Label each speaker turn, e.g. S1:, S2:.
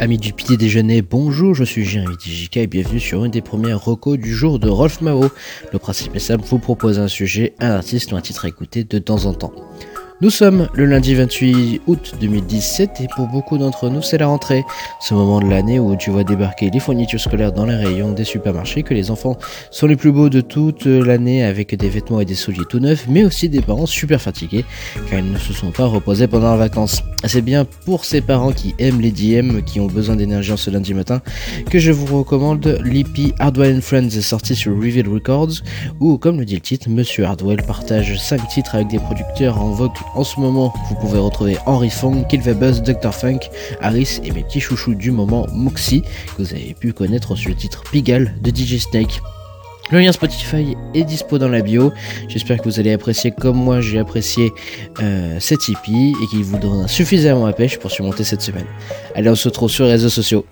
S1: Amis du petit déjeuner, bonjour, je suis Jérémy TJK et bienvenue sur une des premières recos du jour de Rolf Mao. Le principe est simple, vous proposer un sujet, un artiste ou un titre à écouter de temps en temps. Nous sommes le lundi 28 août 2017 et pour beaucoup d'entre nous c'est la rentrée, ce moment de l'année où tu vois débarquer les fournitures scolaires dans les rayons des supermarchés, que les enfants sont les plus beaux de toute l'année avec des vêtements et des souliers tout neufs, mais aussi des parents super fatigués car ils ne se sont pas reposés pendant les vacances. C'est bien pour ces parents qui aiment les DM, qui ont besoin d'énergie en ce lundi matin, que je vous recommande l'EP Hardwell Friends sorti sur Reveal Records, où comme le dit le titre, Monsieur Hardwell partage 5 titres avec des producteurs en vogue en ce moment, vous pouvez retrouver Henry Fong, Buzz, Dr. Funk, Harris et mes petits chouchous du moment, Moxie, que vous avez pu connaître sur le titre Pigalle de DJ Snake. Le lien Spotify est dispo dans la bio. J'espère que vous allez apprécier comme moi j'ai apprécié euh, cet EP et qu'il vous donnera suffisamment à pêche pour surmonter cette semaine. Allez, on se retrouve sur les réseaux sociaux.